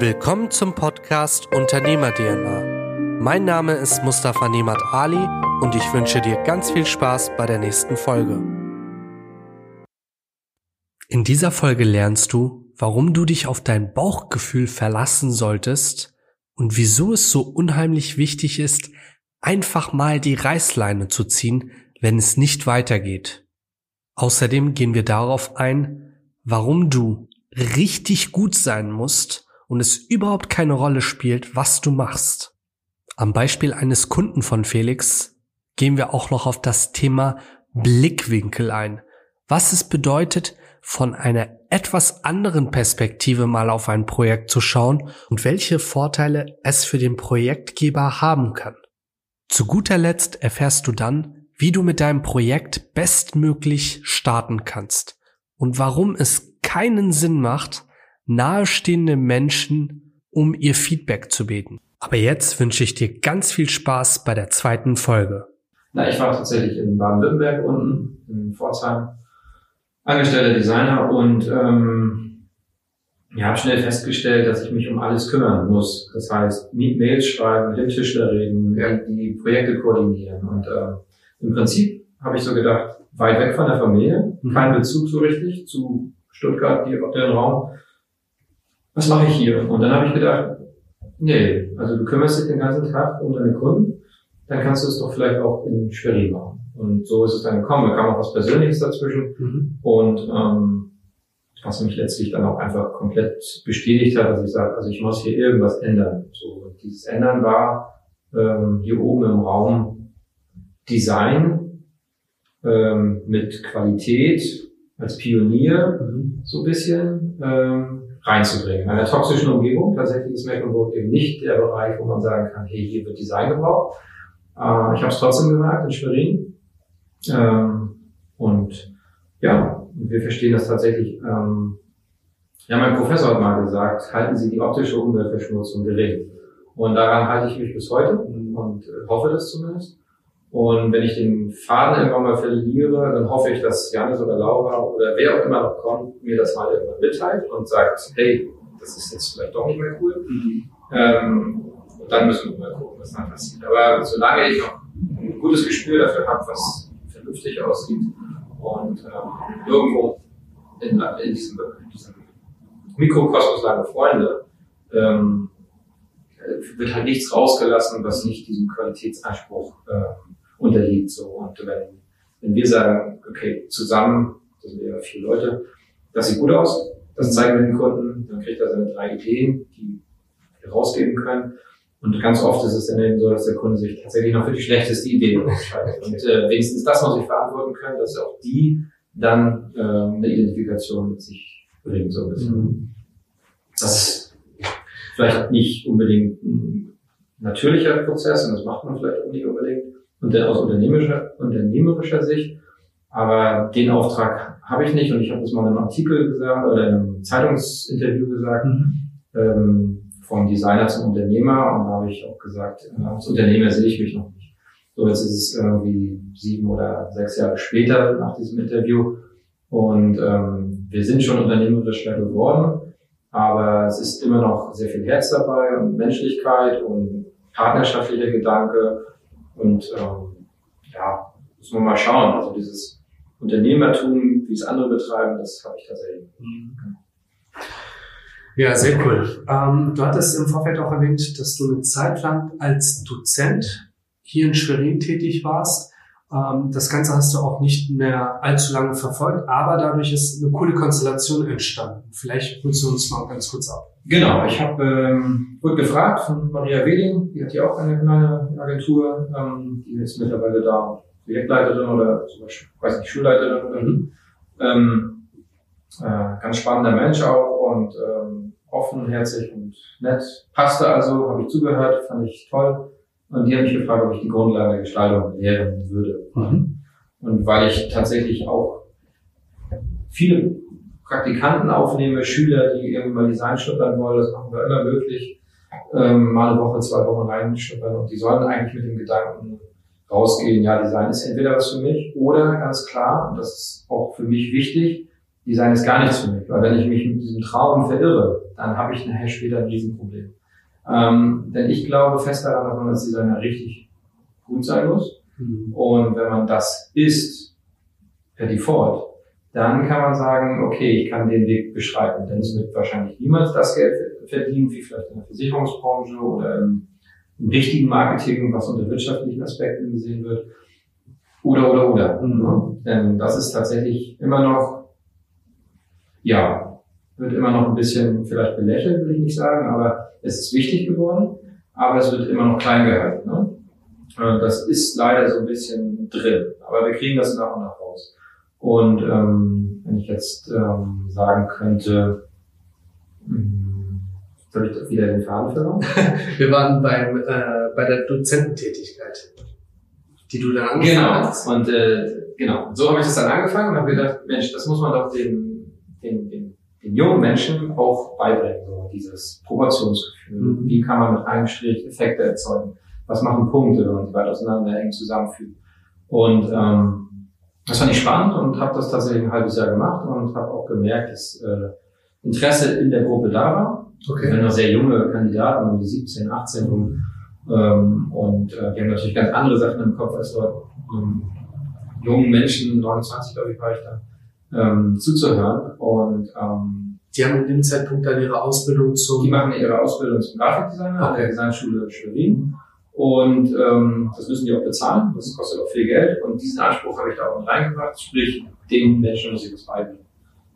Willkommen zum Podcast Unternehmer DNA. Mein Name ist Mustafa Nemat Ali und ich wünsche dir ganz viel Spaß bei der nächsten Folge. In dieser Folge lernst du, warum du dich auf dein Bauchgefühl verlassen solltest und wieso es so unheimlich wichtig ist, einfach mal die Reißleine zu ziehen, wenn es nicht weitergeht. Außerdem gehen wir darauf ein, warum du richtig gut sein musst, und es überhaupt keine Rolle spielt, was du machst. Am Beispiel eines Kunden von Felix gehen wir auch noch auf das Thema Blickwinkel ein. Was es bedeutet, von einer etwas anderen Perspektive mal auf ein Projekt zu schauen und welche Vorteile es für den Projektgeber haben kann. Zu guter Letzt erfährst du dann, wie du mit deinem Projekt bestmöglich starten kannst und warum es keinen Sinn macht, nahestehende Menschen um ihr Feedback zu beten. Aber jetzt wünsche ich dir ganz viel Spaß bei der zweiten Folge. Na, ich war tatsächlich in Baden-Württemberg unten, in Pforzheim, angestellter Designer und ähm, ja, habe schnell festgestellt, dass ich mich um alles kümmern muss. Das heißt, Mails schreiben, mit dem Tischler reden, ja. die Projekte koordinieren. Und ähm, im Prinzip habe ich so gedacht, weit weg von der Familie, mhm. kein Bezug so richtig zu Stuttgart, die, den Raum was mache ich hier? Und dann habe ich gedacht, nee, also du kümmerst dich den ganzen Tag um deine Kunden, dann kannst du es doch vielleicht auch in Schwerin machen. Und so ist es dann gekommen. Da kam auch was Persönliches dazwischen. Mhm. Und ähm, was mich letztlich dann auch einfach komplett bestätigt hat, dass ich sage, also ich muss hier irgendwas ändern. So, und dieses Ändern war ähm, hier oben im Raum Design ähm, mit Qualität als Pionier mhm. so ein bisschen. Ähm, reinzubringen. In einer toxischen Umgebung, tatsächlich ist Mecklenburg eben nicht der Bereich, wo man sagen kann, hey, hier wird Design gebraucht. Äh, ich habe es trotzdem gemerkt in Schwerin. Ähm, und ja, wir verstehen das tatsächlich. Ähm, ja, mein Professor hat mal gesagt, halten Sie die optische Umweltverschmutzung gering. Und daran halte ich mich bis heute und hoffe das zumindest. Und wenn ich den Faden irgendwann mal verliere, dann hoffe ich, dass Janis oder Laura oder wer auch immer noch kommt, mir das mal irgendwann mitteilt und sagt, hey, das ist jetzt vielleicht doch nicht mehr cool. Mhm. Ähm, und dann müssen wir mal gucken, was dann passiert. Aber solange ich noch ein gutes Gespür dafür habe, was vernünftig aussieht und ähm, irgendwo in, in, diesem, in diesem Mikrokosmos lange Freunde, ähm, wird halt nichts rausgelassen, was nicht diesem Qualitätsanspruch ähm, unterliegt. So. Und wenn, wenn wir sagen, okay, zusammen, das sind ja vier Leute, das sieht gut aus, das zeigen wir den Kunden, dann kriegt er seine drei Ideen, die wir rausgeben können. Und ganz oft ist es dann eben so, dass der Kunde sich tatsächlich noch für die schlechteste Idee entscheidet. Und äh, wenigstens das muss ich verantworten können, dass auch die dann äh, eine Identifikation mit sich bringen, so ein bisschen. Mhm. Das ist vielleicht nicht unbedingt ein natürlicher Prozess und das macht man vielleicht auch nicht unbedingt und aus unternehmerischer, unternehmerischer Sicht. Aber den Auftrag habe ich nicht und ich habe das mal in einem Artikel gesagt oder in einem Zeitungsinterview gesagt, mhm. ähm, vom Designer zum Unternehmer und da habe ich auch gesagt, äh, als Unternehmer sehe ich mich noch nicht. So, jetzt ist es irgendwie sieben oder sechs Jahre später nach diesem Interview und ähm, wir sind schon unternehmerischer geworden, aber es ist immer noch sehr viel Herz dabei und Menschlichkeit und partnerschaftlicher Gedanke und ähm, ja, muss man mal schauen. Also dieses Unternehmertum, wie es andere betreiben, das habe ich tatsächlich. Mhm. Ja, sehr cool. Ähm, du hattest im Vorfeld auch erwähnt, dass du eine Zeit lang als Dozent hier in Schwerin tätig warst. Ähm, das Ganze hast du auch nicht mehr allzu lange verfolgt, aber dadurch ist eine coole Konstellation entstanden. Vielleicht holst du uns mal ganz kurz ab. Genau, ich habe ähm, wurde gefragt von Maria Weding, die hat ja auch eine kleine Agentur, ähm, die ist mittlerweile da Projektleiterin oder zum Beispiel, weiß nicht, Schulleiterin. Mhm. Ähm, äh, ganz spannender Mensch auch und ähm, offen, herzlich und nett. Passte also, habe ich zugehört, fand ich toll. Und die haben mich gefragt, ob ich die Grundlage der Gestaltung lehren würde. Mhm. Und weil ich tatsächlich auch viele Praktikanten aufnehme, Schüler, die irgendwann mal Design schnuppern wollen, das machen wir immer möglich, ähm, mal eine Woche, zwei Wochen reinschnuppern und die sollen eigentlich mit dem Gedanken rausgehen, ja, Design ist entweder was für mich oder ganz klar, und das ist auch für mich wichtig, Design ist gar nichts für mich, weil wenn ich mich mit diesem Traum verirre, dann habe ich nachher später ein Riesenproblem. Ähm, denn ich glaube fest daran, dass man als Designer richtig gut sein muss. Mhm. Und wenn man das ist, per Default, dann kann man sagen, okay, ich kann den Weg beschreiten, denn es wird wahrscheinlich niemals das Geld verdienen, wie vielleicht in der Versicherungsbranche oder im, im richtigen Marketing, was unter wirtschaftlichen Aspekten gesehen wird. Oder, oder, oder. Mhm. Denn das ist tatsächlich immer noch, ja, wird immer noch ein bisschen vielleicht belächelt, würde ich nicht sagen, aber es ist wichtig geworden, aber es wird immer noch klein gehalten. Ne? Das ist leider so ein bisschen drin, aber wir kriegen das nach und nach raus. Und ähm, wenn ich jetzt ähm, sagen könnte, hm, soll ich wieder den Faden verloren? wir waren beim, äh, bei der Dozententätigkeit, die du dann angefangen genau. hast. Und äh, genau, so habe ich das dann angefangen und habe gedacht, Mensch, das muss man doch den, den, den, den jungen Menschen auch beibringen, so dieses Proportionsgefühl. Mhm. Wie kann man mit einem Strich Effekte erzeugen? Was machen Punkte, wenn man die weit auseinander eng zusammenfügt? Und ähm, das fand ich spannend und habe das tatsächlich ein halbes Jahr gemacht und habe auch gemerkt, dass äh, Interesse in der Gruppe da war. Okay. Wir noch sehr junge Kandidaten, um die 17, 18 rum. Ähm, und äh, wir haben natürlich ganz andere Sachen im Kopf als dort ähm, jungen Menschen, 29 glaube ich war ich da, ähm, zuzuhören. Und ähm, die haben in dem Zeitpunkt dann ihre Ausbildung zum... Die machen ihre Ausbildung zum Grafikdesigner okay. an der Designschule Schwerin. Und ähm, das müssen die auch bezahlen, das kostet auch viel Geld. Und diesen Anspruch habe ich da auch mit reingebracht, sprich, den Menschen muss ich das beibringen.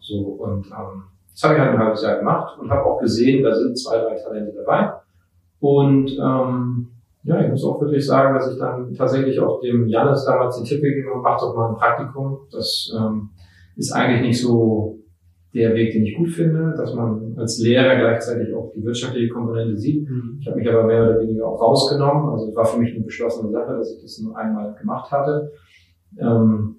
So, und ähm, das habe ich halt ein halbes Jahr gemacht und habe auch gesehen, da sind zwei, drei Talente dabei. Und ähm, ja, ich muss auch wirklich sagen, dass ich dann tatsächlich auch dem Janis damals den Tipp gegeben habe, mach doch mal ein Praktikum. Das ähm, ist eigentlich nicht so der Weg, den ich gut finde, dass man als Lehrer gleichzeitig auch die wirtschaftliche Komponente sieht. Mhm. Ich habe mich aber mehr oder weniger auch rausgenommen. Also es war für mich eine beschlossene Sache, dass ich das nur einmal gemacht hatte. Ähm,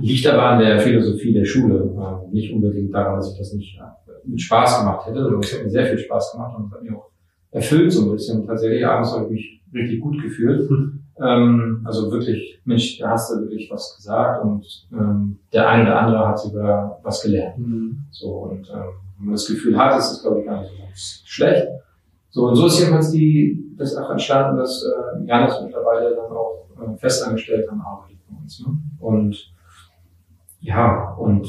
liegt aber an der Philosophie der Schule, äh, nicht unbedingt daran, dass ich das nicht äh, mit Spaß gemacht hätte, sondern es hat mir sehr viel Spaß gemacht und hat mir auch erfüllt so ein bisschen. Tatsächlich abends habe ich mich richtig gut gefühlt. Mhm. Ähm, also wirklich, Mensch, da hast du wirklich was gesagt und ähm, der eine oder andere hat sogar was gelernt. Mhm. So und ähm, wenn man das Gefühl hat, ist es glaube ich gar nicht so ganz schlecht. So und so ist jedenfalls die das auch entstanden, dass äh, Janis mittlerweile dann auch äh, festangestellt am arbeitet bei uns. Ne? Und ja, und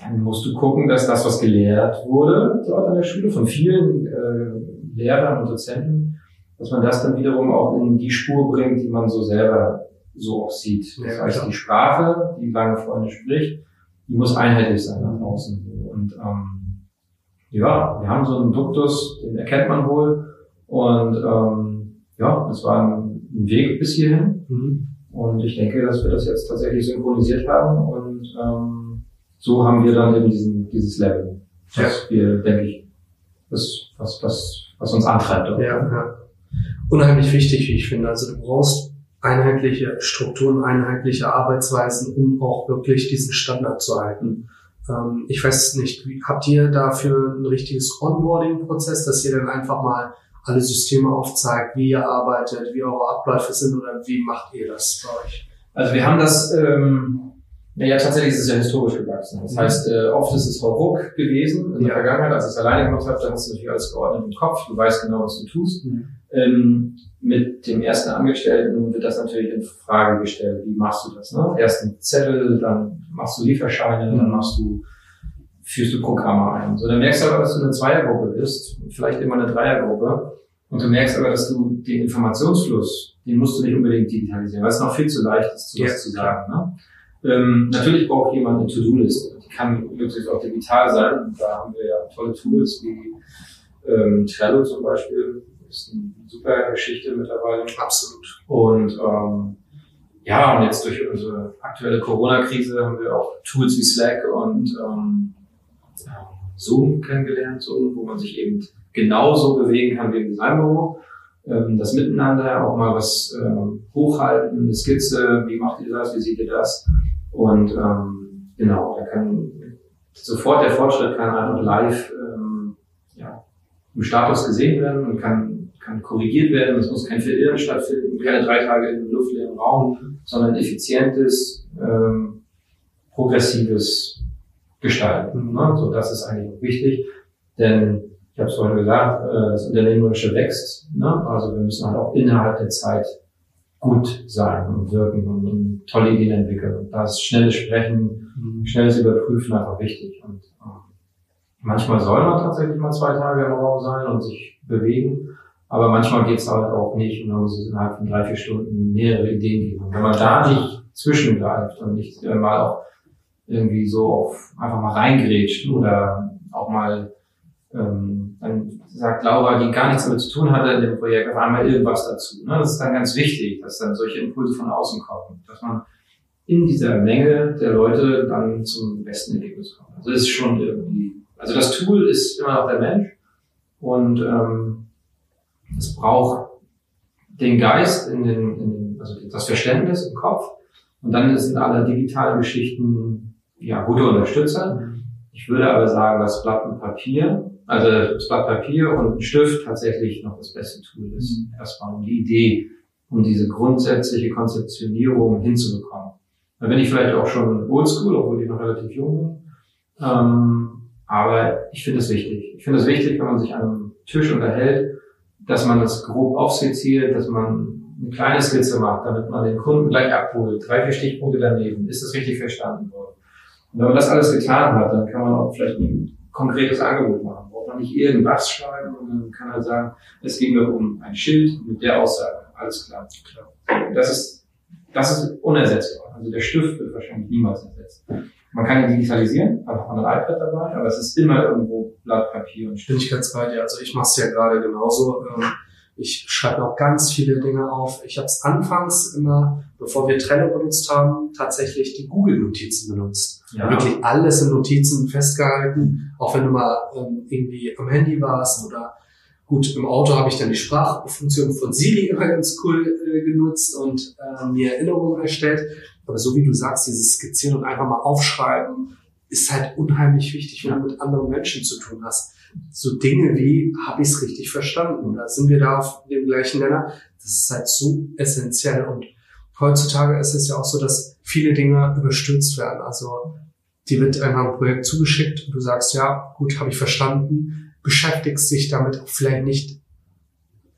dann musst du gucken, dass das, was gelehrt wurde dort an der Schule von vielen äh, Lehrern und Dozenten, dass man das dann wiederum auch in die Spur bringt, die man so selber so auch sieht. Das ja, heißt, klar. die Sprache, die lange Freunde spricht, die muss einheitlich sein nach außen. Und ähm, ja, wir haben so einen Duktus, den erkennt man wohl. Und ähm, ja, das war ein, ein Weg bis hierhin. Mhm. Und ich denke, dass wir das jetzt tatsächlich synchronisiert haben. Und ähm, so haben wir dann eben diesen, dieses Level, was ja. wir, denke ich, das, was, was, was uns antreibt. Ja, ja unheimlich wichtig, wie ich finde. Also du brauchst einheitliche Strukturen, einheitliche Arbeitsweisen, um auch wirklich diesen Standard zu halten. Ähm, ich weiß nicht, wie, habt ihr dafür ein richtiges Onboarding-Prozess, dass ihr dann einfach mal alle Systeme aufzeigt, wie ihr arbeitet, wie eure Abläufe sind oder wie macht ihr das bei euch? Also wir haben das ähm, ja, tatsächlich ist es ja historisch gewachsen. Das mhm. heißt, äh, oft ist es Hauruck gewesen in der ja. Vergangenheit, als ich es alleine gemacht habe, dann hast du natürlich alles geordnet im Kopf, du weißt genau, was du tust. Mhm. Ähm, mit dem ersten Angestellten wird das natürlich in Frage gestellt. Wie machst du das? Ne? Erst einen Zettel, dann machst du Lieferscheine, mhm. dann machst du, führst du Programme ein. So, dann merkst du aber, dass du eine Zweiergruppe bist, vielleicht immer eine Dreiergruppe. Und du merkst aber, dass du den Informationsfluss, den musst du nicht unbedingt digitalisieren, weil es noch viel zu leicht ist, sowas ja. zu sagen. Ne? Ähm, natürlich braucht jemand eine To-Do-Liste. Die kann möglichst auch digital sein. Da haben wir ja tolle Tools wie ähm, Trello zum Beispiel. Ist eine super Geschichte mittlerweile. Absolut. Und ähm, ja, und jetzt durch unsere aktuelle Corona-Krise haben wir auch Tools wie Slack und ähm, Zoom kennengelernt, so, wo man sich eben genauso bewegen kann wie im Designbüro. Ähm, das Miteinander, auch mal was ähm, hochhalten, eine Skizze, wie macht ihr das, wie seht ihr das? Und ähm, genau, da kann sofort der Fortschritt kann einfach live ähm, ja, im Status gesehen werden und kann, kann korrigiert werden. Es muss kein Verirren stattfinden, keine drei Tage in einem luftleeren Raum, sondern effizientes, ähm, progressives Gestalten. Ne? So, das ist eigentlich auch wichtig, denn ich habe es vorhin gesagt, äh, das Unternehmerische wächst. Ne? Also wir müssen halt auch innerhalb der Zeit gut sein und wirken und, und tolle Ideen entwickeln. Und da ist schnelles Sprechen, mhm. schnelles Überprüfen einfach wichtig. Und äh, manchmal soll man tatsächlich mal zwei Tage im Raum sein und sich bewegen. Aber manchmal geht es halt auch nicht und dann muss es innerhalb von drei, vier Stunden mehrere Ideen geben. Und wenn man da nicht zwischengreift und nicht äh, mal auch irgendwie so auf einfach mal reingrätscht oder auch mal ähm, dann sagt Laura, die gar nichts damit zu tun hatte in dem Projekt, auf einmal irgendwas dazu. Ne? Das ist dann ganz wichtig, dass dann solche Impulse von außen kommen, dass man in dieser Menge der Leute dann zum besten Ergebnis kommt. Also das ist schon irgendwie, also das Tool ist immer noch der Mensch und ähm, es braucht den Geist in den, in den, also das Verständnis im Kopf und dann sind alle digitalen Geschichten ja gute Unterstützer. Ich würde aber sagen, das Blatt und Papier also das Blatt Papier und ein Stift tatsächlich noch das beste Tool ist. Mhm. Erstmal um die Idee, um diese grundsätzliche Konzeptionierung hinzubekommen. Da bin ich vielleicht auch schon oldschool, obwohl ich noch relativ jung bin. Ähm, aber ich finde es wichtig. Ich finde es wichtig, wenn man sich an einem Tisch unterhält, dass man das grob aufskizziert, dass man eine kleine Skizze macht, damit man den Kunden gleich abholt. Drei, vier Stichpunkte daneben. Ist das richtig verstanden worden? Und wenn man das alles getan hat, dann kann man auch vielleicht ein konkretes Angebot machen nicht irgendwas schreiben und dann kann er sagen, es ging nur um ein Schild mit der Aussage. Alles klar. klar. Das ist, das ist unersetzbar. Also der Stift wird wahrscheinlich niemals ersetzt. Man kann ihn digitalisieren, einfach von ein iPad dabei, aber es ist immer irgendwo Blatt Papier und Stift. Bin ich ganz bei dir. Also ich mache es ja gerade genauso. Ähm, ich schreibe auch ganz viele Dinge auf. Ich habe es anfangs immer, bevor wir Trello benutzt haben, tatsächlich die Google-Notizen benutzt. Ja. Wirklich alles in Notizen festgehalten, auch wenn du mal ähm, irgendwie am Handy warst oder gut, im Auto habe ich dann die Sprachfunktion von Siri immer ganz cool äh, genutzt und äh, mir Erinnerungen erstellt. Aber so wie du sagst, dieses Skizzieren und einfach mal aufschreiben, ist halt unheimlich wichtig, wenn du mit anderen Menschen zu tun hast so Dinge wie, habe ich es richtig verstanden? Da sind wir da auf dem gleichen Nenner. Das ist halt so essentiell. Und heutzutage ist es ja auch so, dass viele Dinge überstürzt werden. Also die wird einfach ein Projekt zugeschickt und du sagst, ja, gut, habe ich verstanden, beschäftigst dich damit auch vielleicht nicht,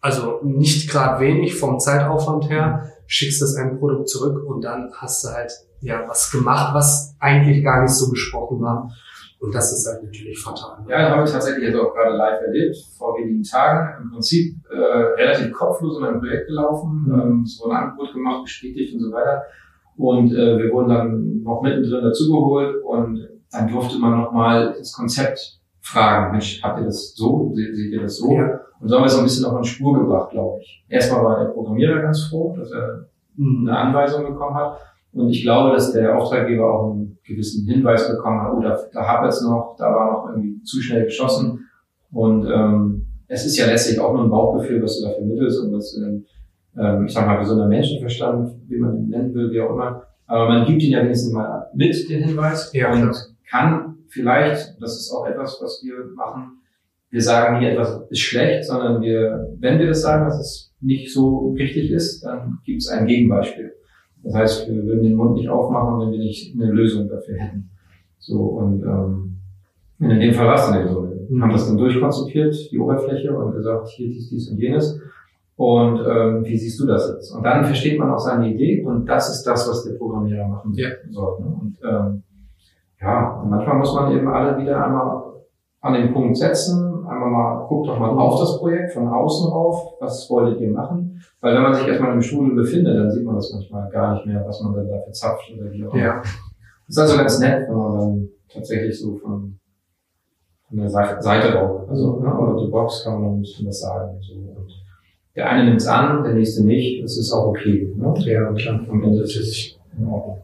also nicht gerade wenig vom Zeitaufwand her, schickst das ein Produkt zurück und dann hast du halt ja was gemacht, was eigentlich gar nicht so besprochen war. Und das ist halt natürlich fatal. Ja, habe ich tatsächlich jetzt auch gerade live erlebt, vor wenigen Tagen. Im Prinzip äh, relativ kopflos in ein Projekt gelaufen. Mhm. Ähm, es wurde ein Angebot gemacht, bestätigt und so weiter. Und äh, wir wurden dann noch mittendrin dazugeholt und dann durfte man nochmal das Konzept fragen. Mensch, habt ihr das so? Seht, seht ihr das so? Ja. Und so haben wir es ein bisschen auf eine Spur gebracht, glaube ich. Erstmal war der Programmierer ganz froh, dass er mhm. eine Anweisung bekommen hat. Und ich glaube, dass der Auftraggeber auch einen gewissen Hinweis bekommen hat, oh, da, da hapert es noch, da war noch irgendwie zu schnell geschossen. Und ähm, es ist ja letztlich auch nur ein Bauchgefühl, was du da vermittelst und was du ähm, ich sag mal, gesunder Menschenverstand, wie man ihn nennen will, wie auch immer. Aber man gibt ihn ja wenigstens mal mit, den Hinweis, ja, und kann vielleicht, das ist auch etwas, was wir machen, wir sagen nie etwas ist schlecht, sondern wir, wenn wir das sagen, dass es nicht so richtig ist, dann gibt es ein Gegenbeispiel. Das heißt, wir würden den Mund nicht aufmachen, wenn wir nicht eine Lösung dafür hätten. So, und ähm, in dem Fall war es dann eben so. Wir haben das dann durchkonzipiert, die Oberfläche, und gesagt, hier dies, dies und jenes. Und ähm, wie siehst du das jetzt? Und dann versteht man auch seine Idee und das ist das, was der Programmierer machen ja. soll. Ne? Und ähm, ja, und manchmal muss man eben alle wieder einmal an den Punkt setzen, einmal mal, guckt doch mal auf das Projekt von außen rauf, was wolltet ihr machen? Weil wenn man sich erstmal im Stuhl befindet, dann sieht man das manchmal gar nicht mehr, was man dann da verzapft oder wie auch immer. Ja. Das ist also ganz nett, wenn man dann tatsächlich so von, von der Seite rauf, also ne, oder the box kann man ein bisschen was sagen. So. Und der eine nimmt es an, der nächste nicht, das ist auch okay. Ne? Ja, klar. Am Ende ist es in Ordnung.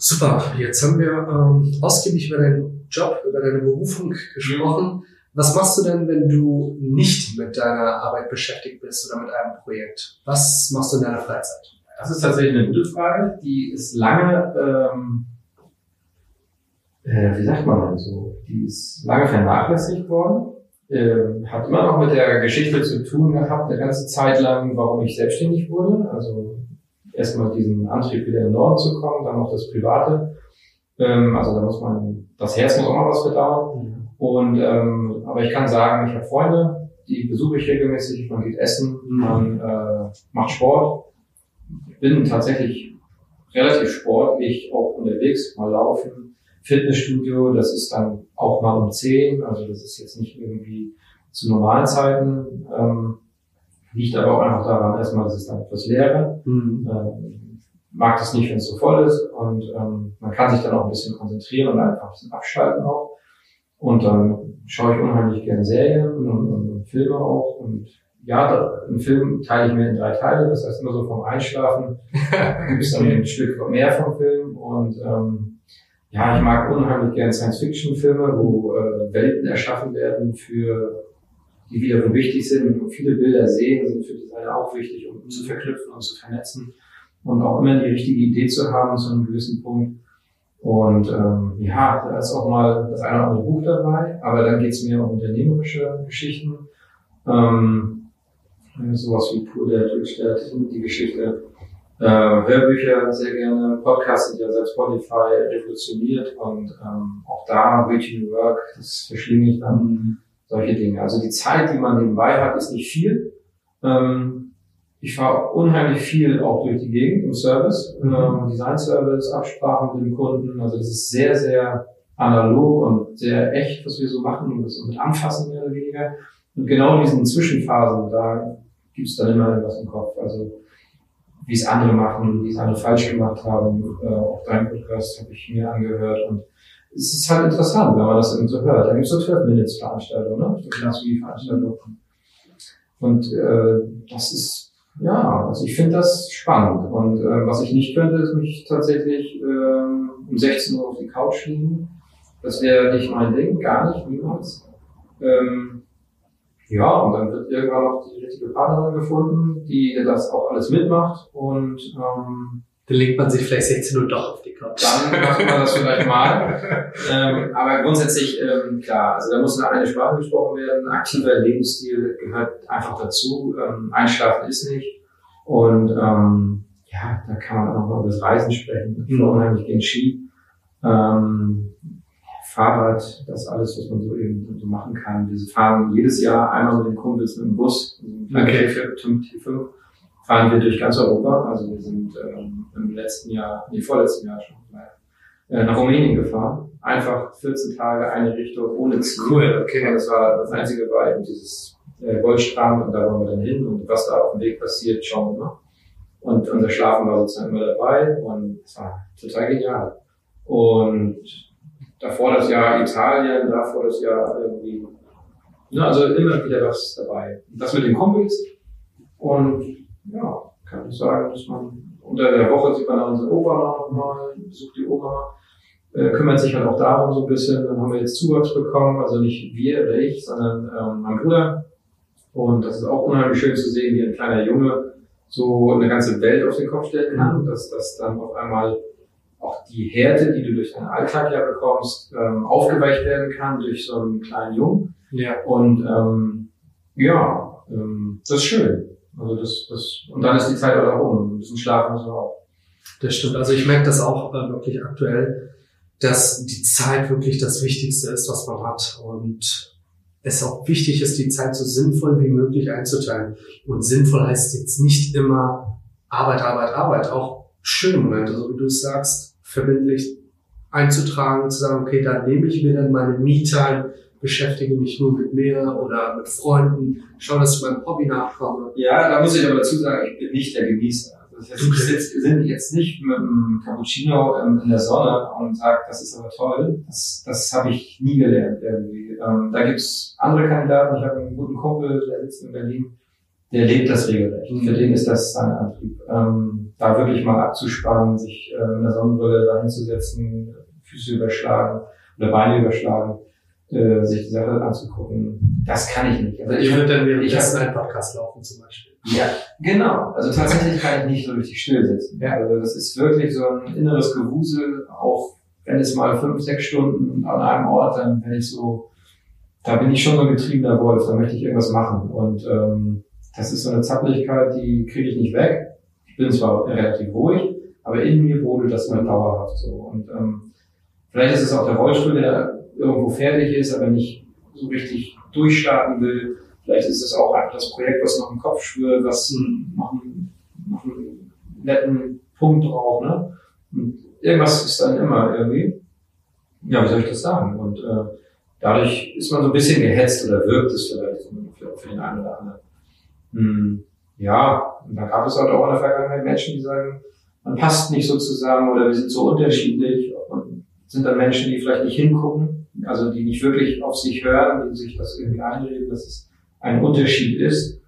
Super, jetzt haben wir ähm, ausgiebig über deinen Job, über deine Berufung gesprochen. Was machst du denn, wenn du nicht mit deiner Arbeit beschäftigt bist oder mit einem Projekt? Was machst du in deiner Freizeit? Das ist tatsächlich eine gute Frage. Die ist lange, ähm, äh, wie sagt man denn so, die ist lange vernachlässigt worden. Äh, hat immer noch mit der Geschichte zu tun gehabt, eine ganze Zeit lang, warum ich selbstständig wurde. Also erstmal diesen Antrieb wieder in den Norden zu kommen, dann noch das Private. Ähm, also da muss man, das Herz muss auch mal was bedauern. Mhm. Und ähm, aber ich kann sagen, ich habe Freunde, die besuche ich regelmäßig. Man geht essen, Mhm. man äh, macht Sport. Ich bin tatsächlich relativ sportlich auch unterwegs, mal laufen. Fitnessstudio, das ist dann auch mal um 10, also das ist jetzt nicht irgendwie zu normalen Zeiten. Ähm, liegt aber auch einfach daran, erstmal, dass es dann etwas leerer. Mhm. Ähm, mag das nicht, wenn es so voll ist und ähm, man kann sich dann auch ein bisschen konzentrieren und einfach ein bisschen abschalten auch. Und dann schaue ich unheimlich gerne Serien und, und, und Filme auch und ja, einen Film teile ich mir in drei Teile, das heißt immer so vom Einschlafen es dann ein Stück mehr vom Film und ähm, ja, ich mag unheimlich gerne Science-Fiction-Filme, wo äh, Welten erschaffen werden für die wiederum wichtig sind und viele Bilder sehen, sind für Designer auch wichtig, um zu verknüpfen und zu vernetzen und auch immer die richtige Idee zu haben zu einem gewissen Punkt. Und ähm, ja, da ist auch mal das eine oder andere Buch dabei, aber dann geht es mehr um unternehmerische Geschichten. Ähm, sowas wie Pur der Glückstadt, die Geschichte. Äh, Hörbücher sehr gerne, Podcasts sind ja seit Spotify revolutioniert und ähm, auch da Reaching Work, das verschlinge ich dann solche Dinge. Also die Zeit, die man nebenbei hat, ist nicht viel. Ähm, ich fahre unheimlich viel auch durch die Gegend im Service, ähm, Design-Service, Absprachen mit dem Kunden. Also das ist sehr, sehr analog und sehr echt, was wir so machen und das mit Anfassen mehr oder weniger. Und genau in diesen Zwischenphasen, da gibt es dann immer etwas im Kopf. Also wie es andere machen, wie es andere falsch gemacht haben. Äh, auch dein Podcast habe ich mir angehört und es ist halt interessant, wenn man das eben so hört. Da gibt es so 12-Minutes-Veranstaltungen, ne? So Veranstaltungen. Und äh, das ist, ja, also ich finde das spannend. Und äh, was ich nicht könnte, ist mich tatsächlich ähm, um 16 Uhr auf die Couch liegen. Das wäre nicht mein Ding, gar nicht, niemals. Ähm, ja, und dann wird irgendwann noch die richtige Partnerin gefunden, die das auch alles mitmacht. Und ähm, Dann legt man sich vielleicht 16 Uhr doch auf die Couch. dann macht man das vielleicht mal. ähm, aber grundsätzlich, ähm, klar, also da muss eine Sprache gesprochen werden. Aktiver Lebensstil gehört einfach dazu. Ähm, Einschlafen ist nicht. Und ähm, ja, da kann man auch noch über das Reisen sprechen. Ich fahre unheimlich gegen Ski. Ähm, Fahrrad, das alles, was man so eben so machen kann. Wir fahren jedes Jahr einmal mit den Kumpels mit dem Bus, Okay. T5, fahren wir durch ganz Europa. Also wir sind ähm, im letzten Jahr, nee, vorletzten Jahr schon, äh, nach Rumänien gefahren. Einfach 14 Tage eine Richtung ohne Ziel. Cool, okay. Und das war das einzige war eben dieses äh, Goldstrand und da wollen wir dann hin und was da auf dem Weg passiert, schauen wir mal. Und unser Schlafen war sozusagen immer dabei und es war total genial. Und davor das Jahr Italien, davor das Jahr irgendwie, ne, also immer wieder was dabei. Und das mit den Kumpels und ja, kann ich sagen, dass man unter der Woche sieht man dann unsere Opa noch mal, besucht die Oma, äh, kümmert sich halt auch darum so ein bisschen. Dann haben wir jetzt Zuwachs bekommen, also nicht wir oder ich, sondern ähm, mein Bruder. Und das ist auch unheimlich schön zu sehen, wie ein kleiner Junge so eine ganze Welt auf den Kopf stellen kann, dass das dann auf einmal auch die Härte, die du durch deinen Alltag ja bekommst, ähm, aufgeweicht werden kann durch so einen kleinen Jungen. Ja. Und ähm, ja, ähm, das ist schön. Also das, das und dann ist die Zeit auch um. Ein bisschen schlafen müssen wir auch. Das stimmt. Also ich merke das auch äh, wirklich aktuell, dass die Zeit wirklich das Wichtigste ist, was man hat. Und es auch wichtig ist, die Zeit so sinnvoll wie möglich einzuteilen. Und sinnvoll heißt jetzt nicht immer Arbeit, Arbeit, Arbeit. Auch schöne Momente, so wie du es sagst, verbindlich einzutragen, zu sagen, okay, da nehme ich mir dann meine Me-Time, beschäftige mich nur mit mir oder mit Freunden, schaue, dass ich meinem Hobby nachkomme. Ja, da muss ich aber dazu sagen, ich bin nicht der Genießer. Das heißt, ich sitz, sind jetzt nicht mit einem Cappuccino in der Sonne und sage, das ist aber toll. Das, das habe ich nie gelernt irgendwie. Ähm, da gibt's andere Kandidaten. Ich habe einen guten Kumpel, der sitzt in Berlin. Der lebt das regelrecht. Mhm. Für den ist das sein Antrieb. Ähm, da wirklich mal abzuspannen, sich äh, mit einer Sonnenbrille da hinzusetzen, Füße überschlagen oder Beine überschlagen, äh, sich die Sache anzugucken. Das kann ich nicht. Also Ich würde dann ich währenddessen einen Podcast laufen zum Beispiel. ja, genau. Also tatsächlich kann ich nicht so richtig still sitzen. Ja. Also das ist wirklich so ein inneres Gewusel, auch wenn es mal fünf, sechs Stunden an einem Ort, dann bin ich so, da bin ich schon so ein getriebener Wolf, da möchte ich irgendwas machen. Und ähm, das ist so eine Zappeligkeit, die kriege ich nicht weg. Ich bin zwar relativ ruhig, aber in mir brodelt das mal dauerhaft so. Und ähm, vielleicht ist es auch der Rollstuhl, der irgendwo fertig ist, aber nicht so richtig durchstarten will. Vielleicht ist es auch einfach das Projekt, was noch im Kopf schwirrt, was noch, einen, noch einen netten Punkt braucht. Ne? Und irgendwas ist dann immer irgendwie. Ja, wie soll ich das sagen? Und äh, dadurch ist man so ein bisschen gehetzt oder wirkt es vielleicht für, für den einen oder anderen. Hm, ja, und da gab es halt auch in der Vergangenheit Menschen, die sagen, man passt nicht so zusammen oder wir sind so unterschiedlich. Und sind dann Menschen, die vielleicht nicht hingucken, also die nicht wirklich auf sich hören, die sich das irgendwie einreden, dass es ein Unterschied ist.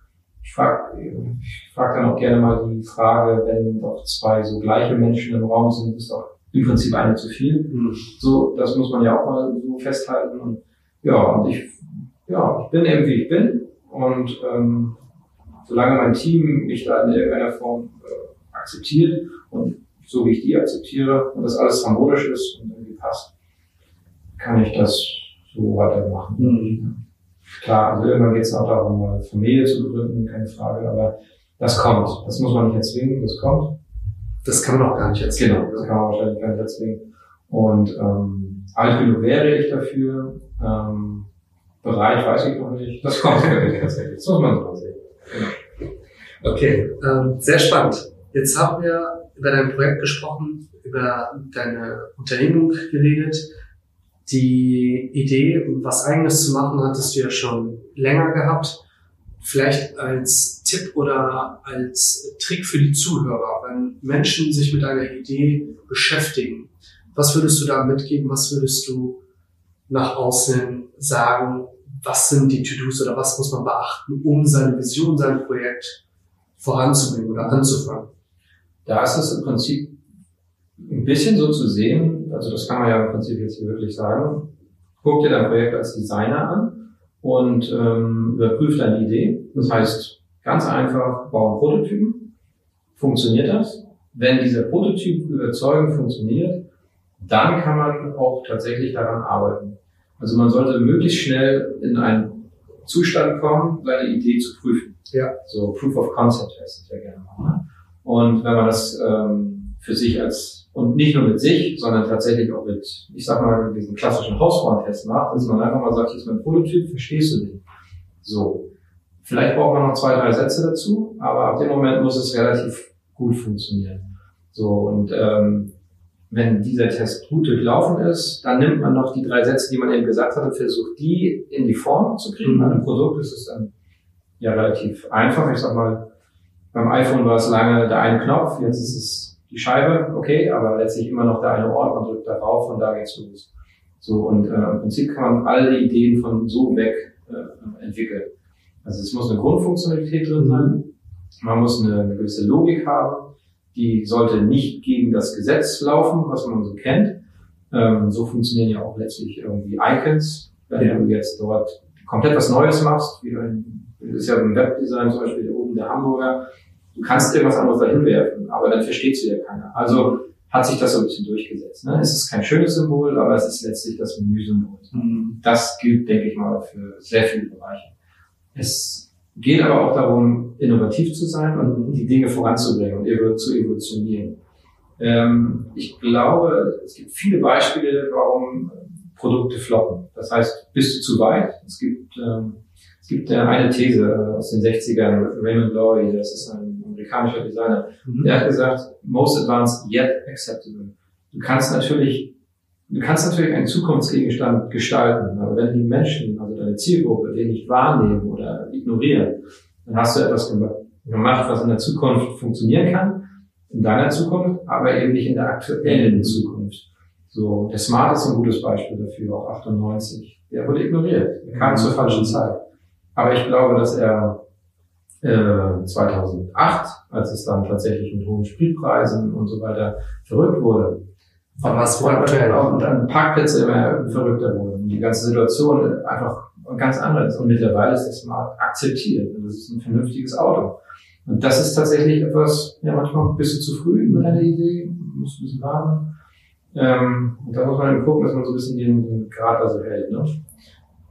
Ich frage ich frag dann auch gerne mal die Frage, wenn doch zwei so gleiche Menschen im Raum sind, ist doch im Prinzip eine zu viel. Mhm. So, das muss man ja auch mal so festhalten. Und ja, und ich, ja, ich bin eben wie ich bin. Und ähm, solange mein Team mich da in irgendeiner Form äh, akzeptiert und so wie ich die akzeptiere und das alles harmonisch ist und passt, kann ich das so weitermachen. Mhm. Klar, also irgendwann geht es auch darum, eine Familie zu gründen, keine Frage, aber das kommt. Das muss man nicht erzwingen, das kommt. Das kann man auch gar nicht erzwingen. Genau, das kann man wahrscheinlich gar nicht erzwingen. Und ähm, alt genug wäre ich dafür. Ähm, bereit, weiß ich noch nicht. Das kommt tatsächlich. Das muss man so sehen. Genau. Okay, ähm, sehr spannend. Jetzt haben wir über dein Projekt gesprochen, über deine Unternehmung geredet. Die Idee, was eigenes zu machen, hattest du ja schon länger gehabt. Vielleicht als Tipp oder als Trick für die Zuhörer, wenn Menschen sich mit einer Idee beschäftigen, was würdest du da mitgeben? Was würdest du nach außen sagen? Was sind die To-Dos oder was muss man beachten, um seine Vision, sein Projekt voranzubringen oder anzufangen? Da ist es im Prinzip ein bisschen so zu sehen, also das kann man ja im Prinzip jetzt hier wirklich sagen, guck dir dein Projekt als Designer an und ähm, überprüf deine Idee. Das heißt, ganz einfach, bauen Prototypen. Funktioniert das? Wenn dieser Prototyp überzeugend funktioniert, dann kann man auch tatsächlich daran arbeiten. Also man sollte möglichst schnell in einen Zustand kommen, seine Idee zu prüfen. Ja. So Proof of Concept heißt es ja gerne mal. Ne? Und wenn man das ähm, für sich als und nicht nur mit sich, sondern tatsächlich auch mit, ich sag mal, diesen klassischen Hausfrauentest macht, dass man einfach mal sagt, hier ist mein Prototyp, verstehst du den? So. Vielleicht braucht man noch zwei, drei Sätze dazu, aber ab dem Moment muss es relativ gut funktionieren. So, und ähm, wenn dieser Test gut durchlaufen ist, dann nimmt man noch die drei Sätze, die man eben gesagt hat, und versucht, die in die Form zu kriegen. Mhm. Bei einem Produkt ist es dann ja relativ einfach. Ich sag mal, beim iPhone war es lange der eine Knopf, jetzt ist es die Scheibe, okay, aber letztlich immer noch der eine Ort, man drückt darauf und da geht's los. So, und äh, im Prinzip kann man alle Ideen von so weg äh, entwickeln. Also es muss eine Grundfunktionalität drin sein, man muss eine, eine gewisse Logik haben, die sollte nicht gegen das Gesetz laufen, was man so kennt. Ähm, so funktionieren ja auch letztlich irgendwie Icons. Wenn ja. du jetzt dort komplett was Neues machst, wie ein, das ist ja im Webdesign zum Beispiel oben der Hamburger, Du kannst irgendwas anderes dahin werfen, aber dann versteht es wieder keiner. Also hat sich das so ein bisschen durchgesetzt. Ne? Es ist kein schönes Symbol, aber es ist letztlich das Menüsymbol. Mhm. Das gilt, denke ich mal, für sehr viele Bereiche. Es geht aber auch darum, innovativ zu sein und die Dinge voranzubringen und zu evolutionieren. Ähm, ich glaube, es gibt viele Beispiele, warum Produkte floppen. Das heißt, bist du zu weit? Es gibt, ähm, es gibt eine These aus den 60ern, Raymond Lowy, das ist ein amerikanischer Designer, mhm. der hat gesagt, most advanced yet acceptable. Du kannst natürlich, du kannst natürlich einen Zukunftsgegenstand gestalten, aber wenn die Menschen, also deine Zielgruppe, den nicht wahrnehmen oder ignorieren, dann hast du etwas gemacht, was in der Zukunft funktionieren kann, in deiner Zukunft, aber eben nicht in der aktuellen Zukunft. So, der Smart ist ein gutes Beispiel dafür, auch 98. Der wurde ignoriert. Er kam mhm. zur falschen Zeit. Aber ich glaube, dass er 2008, äh, als es dann tatsächlich mit hohen Spritpreisen und so weiter verrückt wurde. Aber was aktuell auch und dann Parkplätze immer verrückter wurden. Die ganze Situation einfach ganz anders. Und mittlerweile ist das mal akzeptiert. Und das ist ein vernünftiges Auto. Und das ist tatsächlich etwas, ja, manchmal bist du zu früh mit deiner Idee, musst ein bisschen warten. Ähm, und da muss man eben gucken, dass man so ein bisschen den, den Grad also hält. Ne?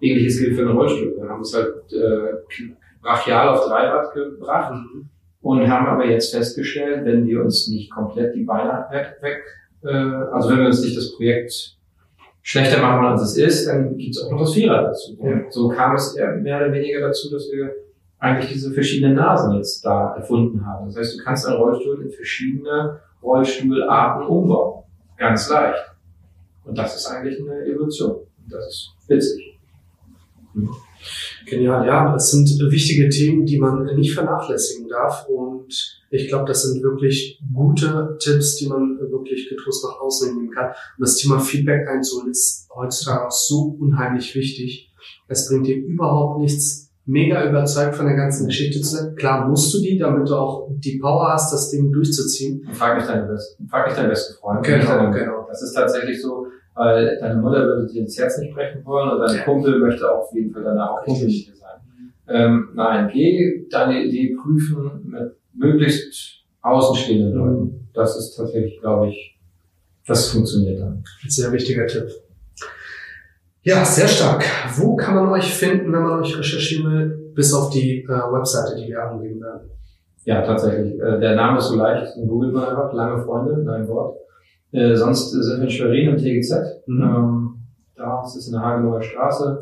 Ähnliches gilt für einen Rollstuhl. Wir haben es halt äh, brachial auf Dreirad gebracht mhm. und haben aber jetzt festgestellt, wenn wir uns nicht komplett die Beine weg, weg äh, also wenn wir uns nicht das Projekt schlechter machen als es ist, dann gibt es auch noch das Vierer dazu. Und so kam es mehr oder weniger dazu, dass wir eigentlich diese verschiedenen Nasen jetzt da erfunden haben. Das heißt, du kannst einen Rollstuhl in verschiedene Rollstuhlarten umbauen. Ganz leicht. Und das ist eigentlich eine Evolution. Und das ist witzig. Hm. Genial, ja, das sind wichtige Themen, die man nicht vernachlässigen darf. Und ich glaube, das sind wirklich gute Tipps, die man wirklich getrost nach außen nehmen kann. Und das Thema Feedback einzuholen ist heutzutage auch so unheimlich wichtig. Es bringt dir überhaupt nichts, mega überzeugt von der ganzen Geschichte zu sein. Klar musst du die, damit du auch die Power hast, das Ding durchzuziehen. Frag mich deinen besten, frag mich deinen besten Freund. Genau, genau. Das ist tatsächlich so, weil deine Mutter würde dir ins Herz nicht brechen wollen und dein Kumpel möchte auf jeden Fall danach auch Kumpel sein. Ähm, nein, geh deine Idee prüfen mit möglichst außenstehenden Leuten. Mhm. Das ist tatsächlich, glaube ich, das funktioniert dann. Ein sehr wichtiger Tipp. Ja, sehr stark. Wo kann man euch finden, wenn man euch recherchieren will, bis auf die äh, Webseite, die wir angeben werden? Ja, tatsächlich. Äh, der Name ist so leicht, googelt man einfach, lange Freunde, dein Wort. Äh, sonst sind wir in Schwerin im TGZ. Mhm. Ähm, da ist es in der Hagenauer Straße.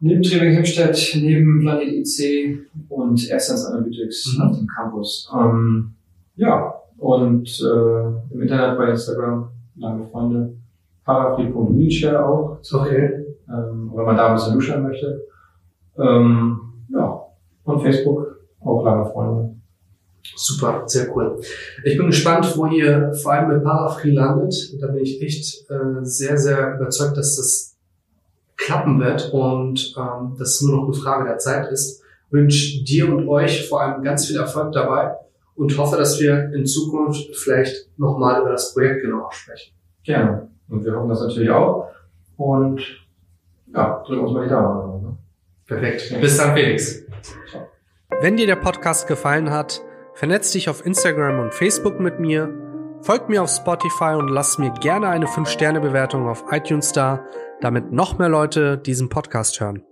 Neben Training Himstedt, neben Planet IC und Essence Analytics mhm. auf dem Campus. Ähm, ja, und äh, im Internet bei Instagram, lange Freunde. Parafree.wheelchair auch. Okay. Ähm, wenn man da ein bisschen luschern möchte. Ähm, ja, und Facebook, auch lange Freunde. Super, sehr cool. Ich bin gespannt, wo ihr vor allem mit Parafree landet. Da bin ich echt äh, sehr, sehr überzeugt, dass das klappen wird und ähm, dass es nur noch eine Frage der Zeit ist. Wünsche dir und euch vor allem ganz viel Erfolg dabei und hoffe, dass wir in Zukunft vielleicht nochmal über das Projekt genauer sprechen. Gerne. Und wir hoffen das natürlich auch. Und ja, drücken uns mal die Daumen. Ne? Perfekt. Bis dann, Felix. Ciao. Wenn dir der Podcast gefallen hat, vernetz dich auf Instagram und Facebook mit mir, folgt mir auf Spotify und lass mir gerne eine 5-Sterne-Bewertung auf iTunes da, damit noch mehr Leute diesen Podcast hören.